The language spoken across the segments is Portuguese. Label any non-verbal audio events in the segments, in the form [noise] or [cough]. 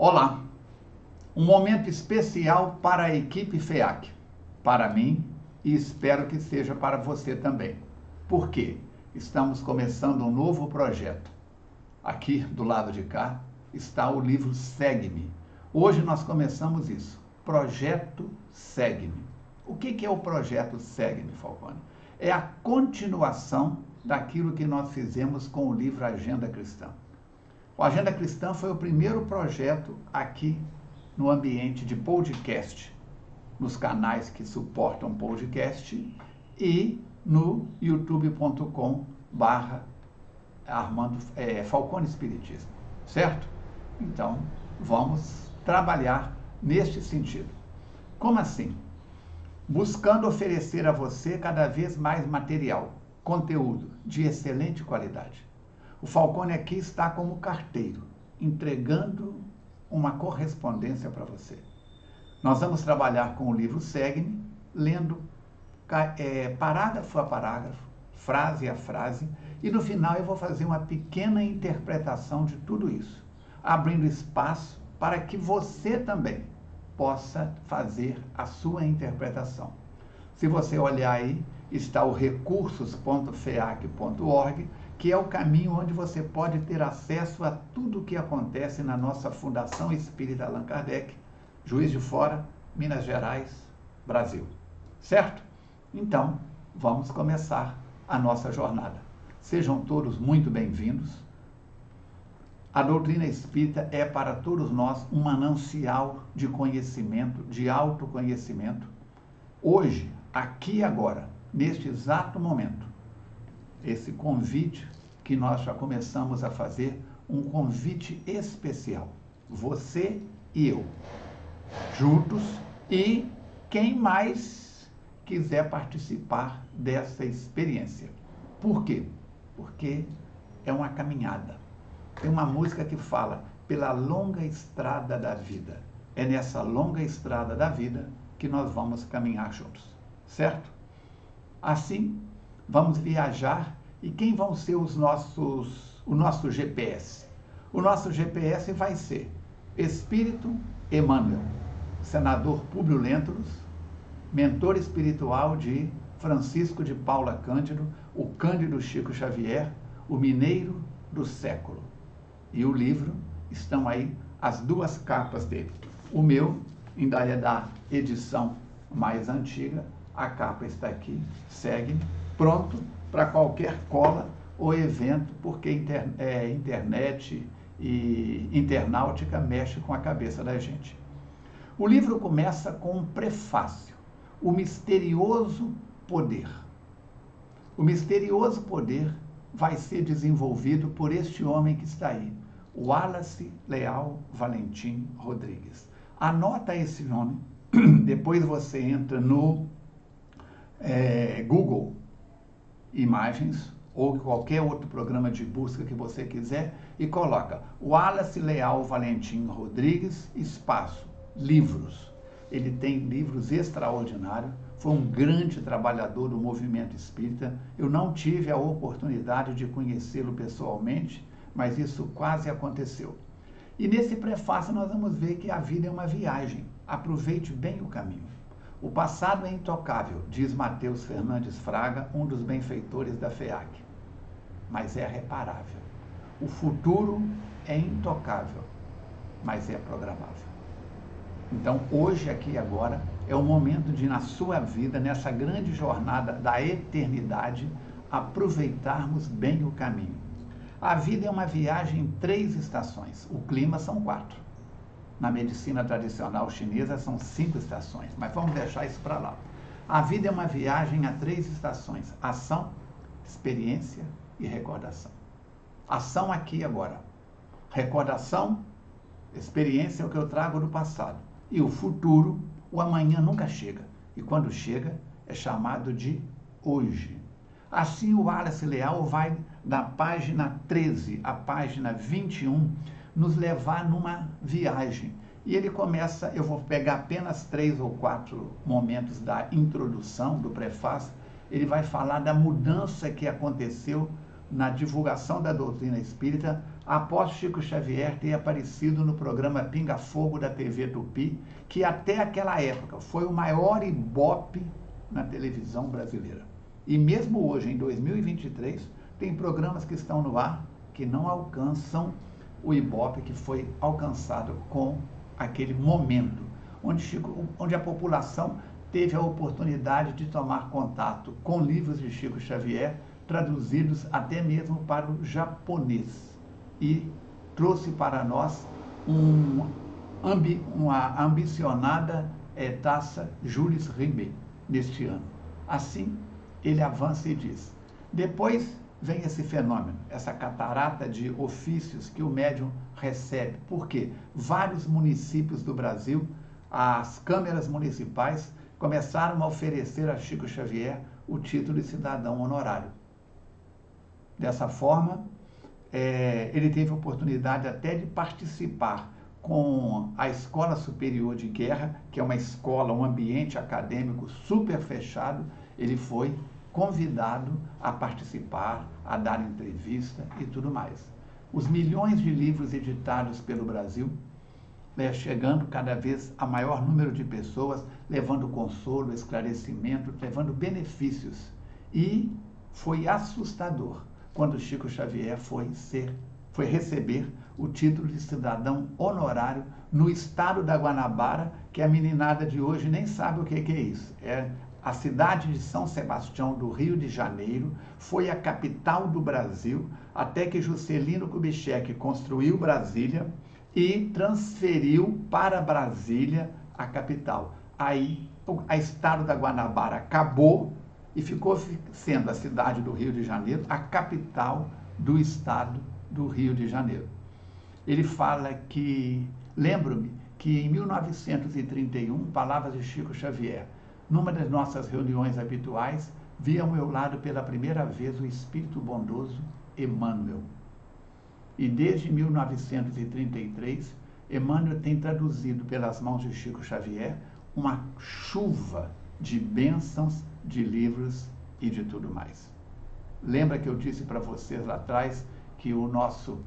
Olá, um momento especial para a equipe FEAC, para mim e espero que seja para você também. Por quê? Estamos começando um novo projeto. Aqui do lado de cá está o livro Segue-me. Hoje nós começamos isso. Projeto Segue-me. O que, que é o projeto Segue-me, Falcone? É a continuação daquilo que nós fizemos com o livro Agenda Cristã. O Agenda Cristã foi o primeiro projeto aqui no ambiente de podcast, nos canais que suportam podcast e no youtube.com barra Armando é, Falcone Espiritismo, certo? Então, vamos trabalhar neste sentido. Como assim? Buscando oferecer a você cada vez mais material, conteúdo de excelente qualidade. O Falcone aqui está como carteiro, entregando uma correspondência para você. Nós vamos trabalhar com o livro Segue-me, lendo é, parágrafo a parágrafo, frase a frase, e no final eu vou fazer uma pequena interpretação de tudo isso, abrindo espaço para que você também possa fazer a sua interpretação. Se você olhar aí, está o recursos.feac.org, que é o caminho onde você pode ter acesso a tudo o que acontece na nossa Fundação Espírita Allan Kardec, Juiz de Fora, Minas Gerais, Brasil. Certo? Então, vamos começar a nossa jornada. Sejam todos muito bem-vindos. A doutrina espírita é para todos nós um manancial de conhecimento, de autoconhecimento. Hoje, aqui e agora, neste exato momento, esse convite que nós já começamos a fazer, um convite especial. Você e eu, juntos, e quem mais quiser participar dessa experiência. Por quê? Porque é uma caminhada tem uma música que fala pela longa estrada da vida. É nessa longa estrada da vida que nós vamos caminhar juntos, certo? Assim, vamos viajar e quem vão ser os nossos, o nosso GPS? O nosso GPS vai ser Espírito Emmanuel, senador Públio Lentulus, mentor espiritual de Francisco de Paula Cândido, o Cândido Chico Xavier, o mineiro do século e o livro estão aí as duas capas dele. O meu ainda é da edição mais antiga, a capa está aqui, segue, pronto para qualquer cola ou evento, porque inter, é, internet e internáutica mexe com a cabeça da gente. O livro começa com um prefácio, o misterioso poder. O misterioso poder vai ser desenvolvido por este homem que está aí, Wallace Leal Valentim Rodrigues. Anota esse nome, [clears throat] depois você entra no é, Google Imagens ou qualquer outro programa de busca que você quiser e coloca Wallace Leal Valentim Rodrigues, espaço, livros. Ele tem livros extraordinários, foi um grande trabalhador do movimento espírita. Eu não tive a oportunidade de conhecê-lo pessoalmente, mas isso quase aconteceu. E nesse prefácio nós vamos ver que a vida é uma viagem. Aproveite bem o caminho. O passado é intocável, diz Mateus Fernandes Fraga, um dos benfeitores da FEAC, mas é reparável. O futuro é intocável, mas é programável. Então, hoje, aqui e agora, é o momento de, na sua vida, nessa grande jornada da eternidade, aproveitarmos bem o caminho a vida é uma viagem em três estações. O clima são quatro. Na medicina tradicional chinesa são cinco estações, mas vamos deixar isso para lá. A vida é uma viagem a três estações: ação, experiência e recordação. Ação aqui agora. Recordação, experiência é o que eu trago do passado. E o futuro, o amanhã nunca chega. E quando chega, é chamado de hoje. Assim, o Wallace Leal vai da página 13 à página 21 nos levar numa viagem. E ele começa, eu vou pegar apenas três ou quatro momentos da introdução, do prefácio. Ele vai falar da mudança que aconteceu na divulgação da doutrina espírita após Chico Xavier ter aparecido no programa Pinga Fogo da TV Tupi, que até aquela época foi o maior ibope na televisão brasileira. E mesmo hoje, em 2023, tem programas que estão no ar que não alcançam o ibope que foi alcançado com aquele momento, onde, Chico, onde a população teve a oportunidade de tomar contato com livros de Chico Xavier, traduzidos até mesmo para o japonês e trouxe para nós um, ambi, uma ambicionada é, taça Jules Rimet neste ano. Assim, ele avança e diz: depois vem esse fenômeno, essa catarata de ofícios que o médium recebe. Por quê? Vários municípios do Brasil, as câmeras municipais começaram a oferecer a Chico Xavier o título de cidadão honorário. Dessa forma, é, ele teve a oportunidade até de participar com a Escola Superior de Guerra, que é uma escola, um ambiente acadêmico super fechado. Ele foi convidado a participar, a dar entrevista e tudo mais. Os milhões de livros editados pelo Brasil, né, chegando cada vez a maior número de pessoas, levando consolo, esclarecimento, levando benefícios. E foi assustador quando Chico Xavier foi ser, foi receber o título de cidadão honorário no estado da Guanabara, que a meninada de hoje nem sabe o que, é isso. É a cidade de São Sebastião do Rio de Janeiro foi a capital do Brasil até que Juscelino Kubitschek construiu Brasília e transferiu para Brasília a capital. Aí o estado da Guanabara acabou e ficou sendo a cidade do Rio de Janeiro a capital do estado do Rio de Janeiro. Ele fala que, lembro-me que em 1931, palavras de Chico Xavier, numa das nossas reuniões habituais, vi ao meu lado pela primeira vez o espírito bondoso Emmanuel. E desde 1933, Emmanuel tem traduzido pelas mãos de Chico Xavier uma chuva de bênçãos de livros e de tudo mais. Lembra que eu disse para vocês lá atrás que o nosso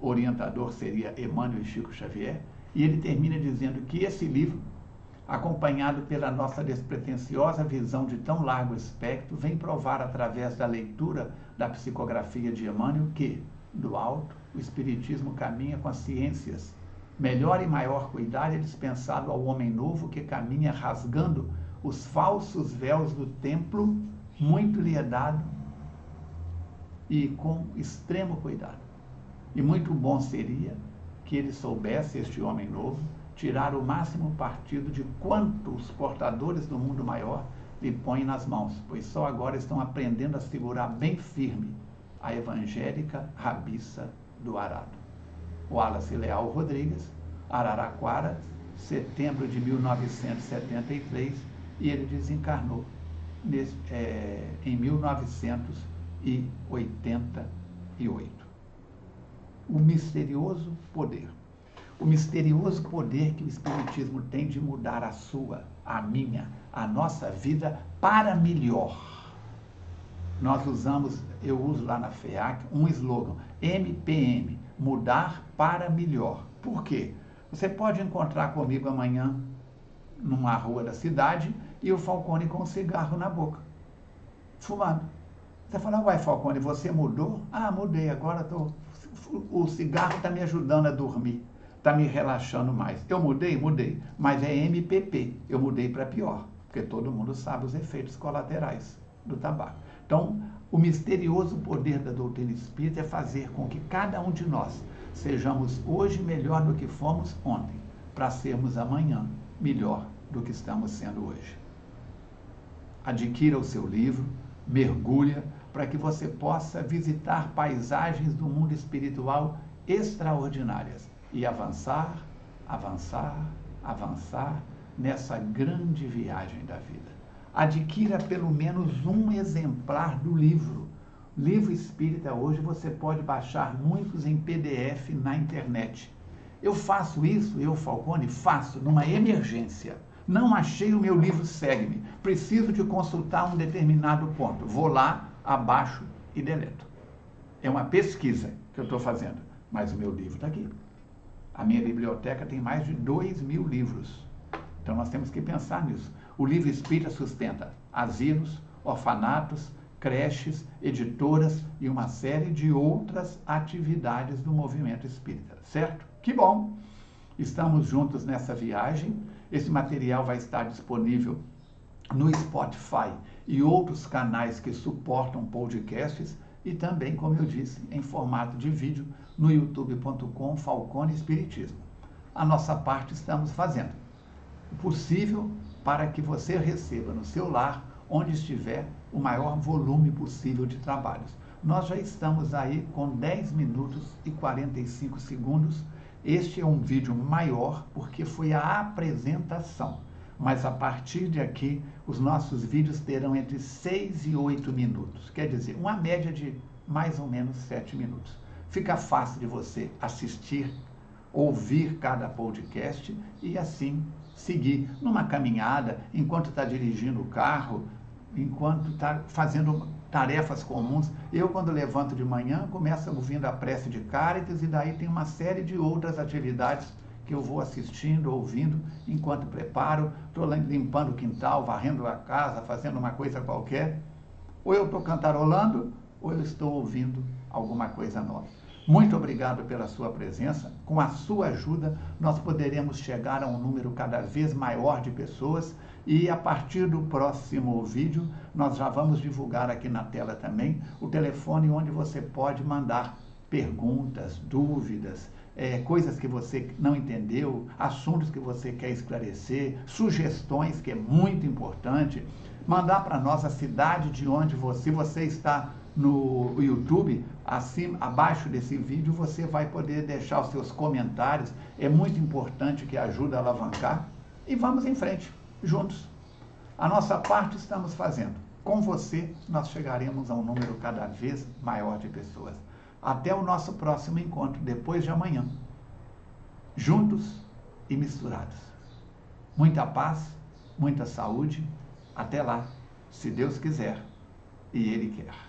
orientador seria Emmanuel Chico Xavier? E ele termina dizendo que esse livro, acompanhado pela nossa despretensiosa visão de tão largo espectro, vem provar através da leitura da psicografia de Emmanuel que, do alto, o Espiritismo caminha com as ciências. Melhor e maior cuidado é dispensado ao homem novo que caminha rasgando os falsos véus do templo, muito lhe é dado e com extremo cuidado. E muito bom seria que ele soubesse, este homem novo, tirar o máximo partido de quanto os portadores do mundo maior lhe põem nas mãos, pois só agora estão aprendendo a segurar bem firme a evangélica rabiça do arado. Wallace Leal Rodrigues, Araraquara, setembro de 1973, e ele desencarnou nesse, é, em 1988. O misterioso poder. O misterioso poder que o Espiritismo tem de mudar a sua, a minha, a nossa vida para melhor. Nós usamos, eu uso lá na FEAC, um slogan, MPM, mudar para melhor. Por quê? Você pode encontrar comigo amanhã numa rua da cidade e o Falcone com um cigarro na boca, fumando. Você fala, uai, Falcone, você mudou? Ah, mudei, agora tô, o cigarro está me ajudando a dormir, está me relaxando mais. Eu mudei? Mudei, mas é MPP, eu mudei para pior, porque todo mundo sabe os efeitos colaterais do tabaco. Então, o misterioso poder da doutrina espírita é fazer com que cada um de nós sejamos hoje melhor do que fomos ontem, para sermos amanhã melhor do que estamos sendo hoje. Adquira o seu livro, mergulha, para que você possa visitar paisagens do mundo espiritual extraordinárias e avançar, avançar, avançar nessa grande viagem da vida. Adquira pelo menos um exemplar do livro. Livro espírita hoje você pode baixar muitos em PDF na internet. Eu faço isso, eu, Falcone, faço numa emergência. Não achei o meu livro Segue-me. Preciso de consultar um determinado ponto. Vou lá, abaixo e deleto. É uma pesquisa que eu estou fazendo. Mas o meu livro está aqui. A minha biblioteca tem mais de 2 mil livros. Então nós temos que pensar nisso. O livro espírita sustenta asilos, orfanatos, creches, editoras e uma série de outras atividades do movimento espírita, certo? Que bom! Estamos juntos nessa viagem. Esse material vai estar disponível no Spotify e outros canais que suportam podcasts e também, como eu disse, em formato de vídeo no youtube.com Falcone Espiritismo. A nossa parte estamos fazendo o possível para que você receba no seu lar, onde estiver, o maior volume possível de trabalhos. Nós já estamos aí com 10 minutos e 45 segundos. Este é um vídeo maior porque foi a apresentação. Mas a partir de aqui, os nossos vídeos terão entre 6 e 8 minutos. Quer dizer, uma média de mais ou menos 7 minutos. Fica fácil de você assistir, ouvir cada podcast e assim seguir numa caminhada, enquanto está dirigindo o carro, enquanto está fazendo tarefas comuns. Eu, quando levanto de manhã, começo ouvindo a prece de Cáritas e daí tem uma série de outras atividades que eu vou assistindo, ouvindo, enquanto preparo, estou limpando o quintal, varrendo a casa, fazendo uma coisa qualquer. Ou eu estou cantarolando, ou eu estou ouvindo alguma coisa nova. Muito obrigado pela sua presença. Com a sua ajuda, nós poderemos chegar a um número cada vez maior de pessoas e a partir do próximo vídeo, nós já vamos divulgar aqui na tela também o telefone onde você pode mandar perguntas, dúvidas, é, coisas que você não entendeu, assuntos que você quer esclarecer, sugestões, que é muito importante. Mandar para nós a cidade de onde você, você está no YouTube, acima, abaixo desse vídeo, você vai poder deixar os seus comentários. É muito importante que ajuda a alavancar. E vamos em frente, juntos. A nossa parte estamos fazendo. Com você, nós chegaremos a um número cada vez maior de pessoas. Até o nosso próximo encontro, depois de amanhã. Juntos e misturados. Muita paz, muita saúde. Até lá, se Deus quiser e Ele quer.